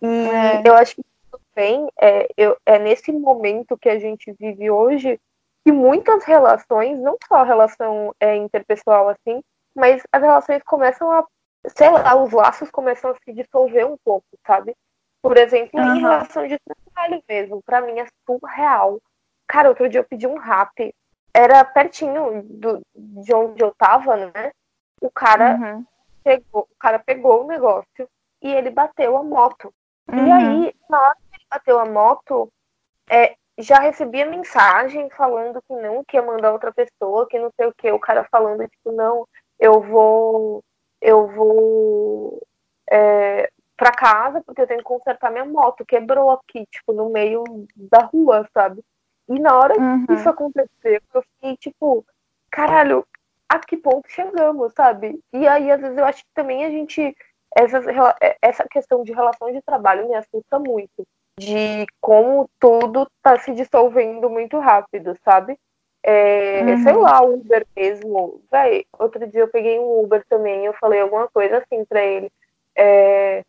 E é. eu acho que também é, eu, é nesse momento que a gente vive hoje que muitas relações, não só a relação é, interpessoal assim, mas as relações começam a, sei lá, os laços começam a se dissolver um pouco, sabe? Por exemplo, uhum. em relação de trabalho mesmo, para mim é surreal. Cara, outro dia eu pedi um rap, era pertinho do, de onde eu tava, né? O cara uhum. pegou, o cara pegou o negócio e ele bateu a moto. Uhum. E aí, na hora que ele bateu a moto, é, já recebia mensagem falando que não, que ia mandar outra pessoa, que não sei o que. O cara falando, tipo, não, eu vou. Eu vou. É, pra casa porque eu tenho que consertar minha moto. Quebrou aqui, tipo, no meio da rua, sabe? E na hora uhum. que isso aconteceu, eu fiquei, tipo, caralho, a que ponto chegamos, sabe? E aí, às vezes, eu acho que também a gente. Essa, essa questão de relação de trabalho me assusta muito. De como tudo tá se dissolvendo muito rápido, sabe? É, uhum. Sei lá, Uber mesmo. Véi, outro dia eu peguei um Uber também eu falei alguma coisa assim pra ele. É,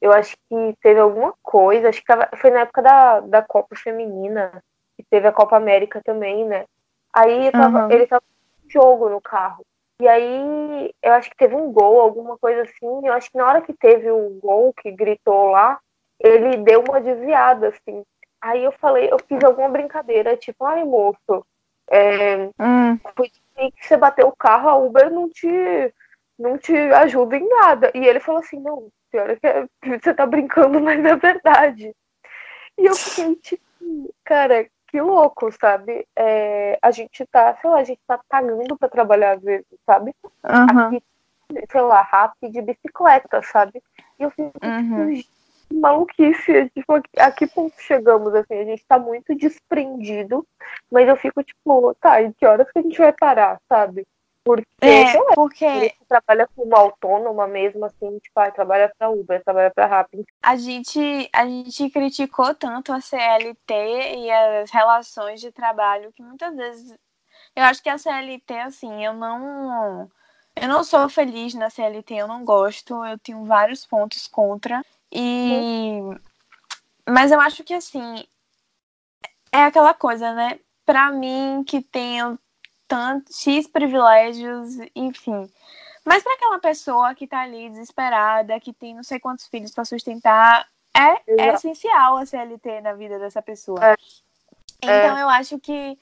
eu acho que teve alguma coisa, acho que tava, foi na época da, da Copa Feminina, que teve a Copa América também, né? Aí tava, uhum. ele tava jogo no carro. E aí eu acho que teve um gol, alguma coisa assim. Eu acho que na hora que teve o gol que gritou lá, ele deu uma desviada, assim. Aí eu falei, eu fiz alguma brincadeira, tipo, ai moço, é, hum. que você bateu o carro, a Uber não te, não te ajuda em nada. E ele falou assim, não, pior é que <laughs> você tá brincando, mas é verdade. E eu fiquei tipo, cara, que louco, sabe? É, a gente tá, sei lá, a gente tá pagando pra trabalhar às vezes, sabe? Uhum. Aqui, sei lá, rápido de bicicleta, sabe? E eu fico, uhum. tipo, maluquice, tipo, a que ponto chegamos, assim, a gente tá muito desprendido, mas eu fico, tipo, tá, e que horas que a gente vai parar, sabe? Porque, é, lá, porque... Ele trabalha como autônoma mesmo, assim, tipo, ah, trabalha pra Uber, trabalha pra Rappi. A gente, a gente criticou tanto a CLT e as relações de trabalho que muitas vezes. Eu acho que a CLT, assim, eu não. Eu não sou feliz na CLT, eu não gosto, eu tenho vários pontos contra. E. Mas eu acho que, assim. É aquela coisa, né? Pra mim, que tenho tanto, X privilégios, enfim. Mas para aquela pessoa que tá ali desesperada, que tem não sei quantos filhos para sustentar, é, é, essencial a CLT na vida dessa pessoa. É. Então é. eu acho que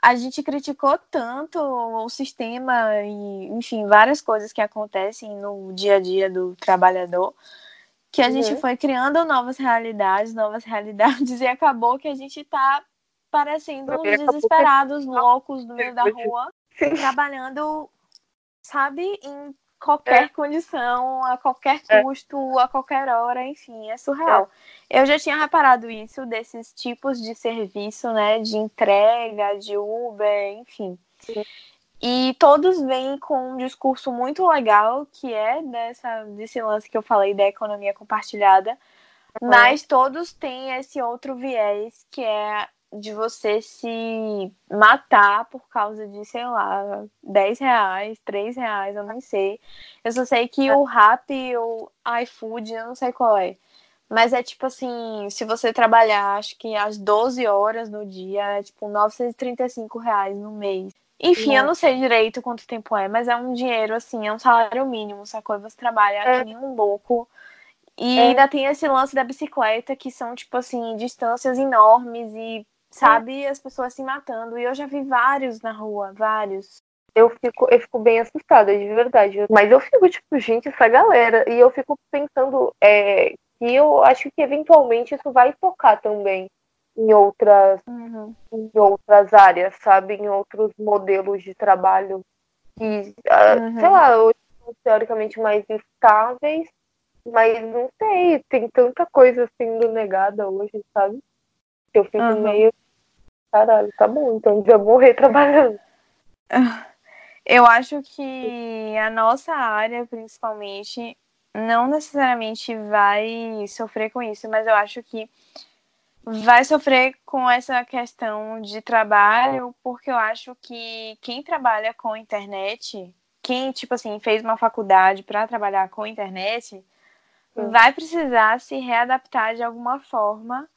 a gente criticou tanto o sistema e, enfim, várias coisas que acontecem no dia a dia do trabalhador, que a uhum. gente foi criando novas realidades, novas <laughs> realidades, e acabou que a gente tá parecendo uns desesperados, loucos no meio da rua, trabalhando, sabe, em qualquer é. condição, a qualquer é. custo, é. a qualquer hora, enfim, é surreal. É. Eu já tinha reparado isso desses tipos de serviço, né, de entrega, de Uber, enfim. Sim. E todos vêm com um discurso muito legal, que é dessa, desse lance que eu falei da economia compartilhada, mas todos têm esse outro viés, que é de você se matar por causa de, sei lá, 10 reais, 3 reais, eu não sei. Eu só sei que o Rap e o iFood, eu não sei qual é. Mas é tipo assim, se você trabalhar, acho que às 12 horas no dia, é tipo 935 reais no mês. Enfim, eu não sei direito quanto tempo é, mas é um dinheiro, assim, é um salário mínimo, sacou? Você trabalha é. que nem um louco. E é. ainda tem esse lance da bicicleta, que são, tipo assim, distâncias enormes e sabe? As pessoas se matando. E eu já vi vários na rua, vários. Eu fico, eu fico bem assustada, de verdade. Mas eu fico, tipo, gente, essa galera. E eu fico pensando é, que eu acho que eventualmente isso vai tocar também em outras, uhum. em outras áreas, sabe? Em outros modelos de trabalho que, ah, uhum. sei lá, hoje são teoricamente mais estáveis, mas não sei, tem tanta coisa sendo negada hoje, sabe? Eu fico uhum. meio. Caralho, tá bom, então já morrer <laughs> trabalhando. <laughs> Eu acho que a nossa área, principalmente, não necessariamente vai sofrer com isso, mas eu acho que vai sofrer com essa questão de trabalho, porque eu acho que quem trabalha com internet, quem, tipo assim, fez uma faculdade para trabalhar com internet, vai precisar se readaptar de alguma forma,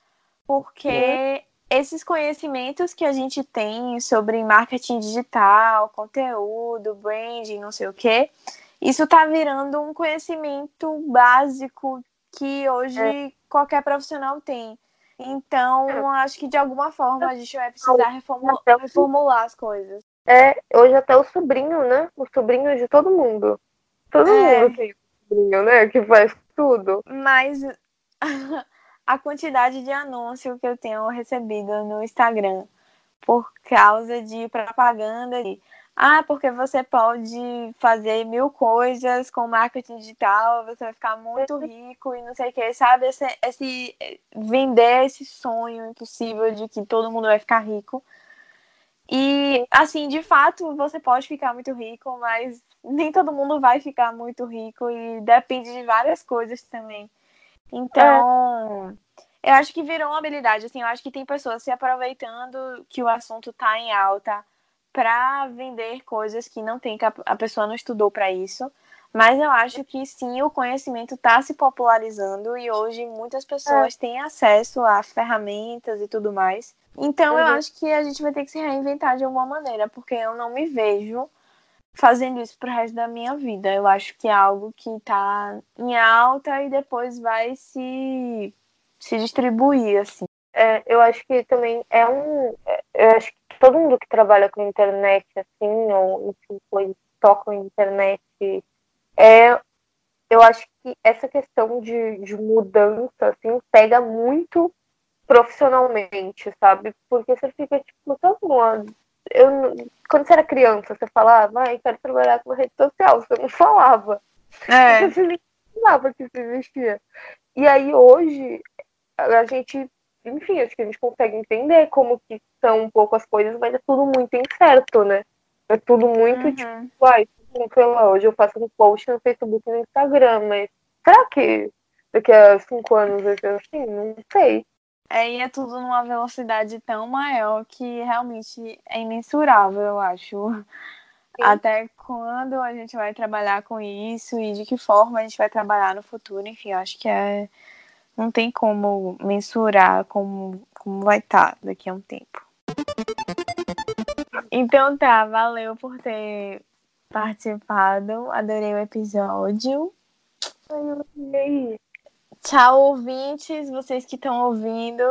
porque esses conhecimentos que a gente tem sobre marketing digital, conteúdo, branding, não sei o quê, isso está virando um conhecimento básico que hoje é. qualquer profissional tem. Então, acho que de alguma forma a gente vai precisar reformular, reformular as coisas. É, hoje até o sobrinho, né? O sobrinho de todo mundo. Todo é. mundo tem sobrinho, né? Que faz tudo. Mas <laughs> a quantidade de anúncio que eu tenho recebido no Instagram por causa de propaganda de ah, porque você pode fazer mil coisas com marketing digital, você vai ficar muito rico e não sei o que, sabe? Esse, esse vender esse sonho impossível de que todo mundo vai ficar rico. E, assim, de fato, você pode ficar muito rico, mas nem todo mundo vai ficar muito rico e depende de várias coisas também. Então, é. eu acho que virou uma habilidade, assim, eu acho que tem pessoas se aproveitando que o assunto tá em alta para vender coisas que não tem, que a pessoa não estudou para isso. Mas eu acho que sim, o conhecimento está se popularizando e hoje muitas pessoas é. têm acesso a ferramentas e tudo mais. Então uhum. eu acho que a gente vai ter que se reinventar de alguma maneira, porque eu não me vejo fazendo isso pro resto da minha vida. Eu acho que é algo que está em alta e depois vai se, se distribuir, assim. É, eu acho que também é um. É, eu acho que todo mundo que trabalha com internet, assim, ou enfim, coisas tocam internet, é, eu acho que essa questão de, de mudança, assim, pega muito profissionalmente, sabe? Porque você fica, tipo, tá eu, quando você era criança, você falava, ah, quero trabalhar com rede social, você não falava. É. Você não falava que isso existia. E aí hoje a gente enfim, acho que a gente consegue entender como que são um pouco as coisas, mas é tudo muito incerto, né? É tudo muito uhum. tipo, ai, sei lá, hoje eu faço um post no Facebook e no Instagram, mas será que daqui a cinco anos vai ser assim? Não sei. E é tudo numa velocidade tão maior que realmente é imensurável, eu acho. Sim. Até quando a gente vai trabalhar com isso e de que forma a gente vai trabalhar no futuro, enfim, eu acho que é não tem como mensurar como, como vai estar tá daqui a um tempo. Então tá, valeu por ter participado. Adorei o episódio. Tchau, ouvintes, vocês que estão ouvindo.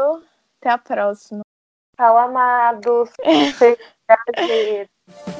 Até a próxima. Tchau, amados. <laughs>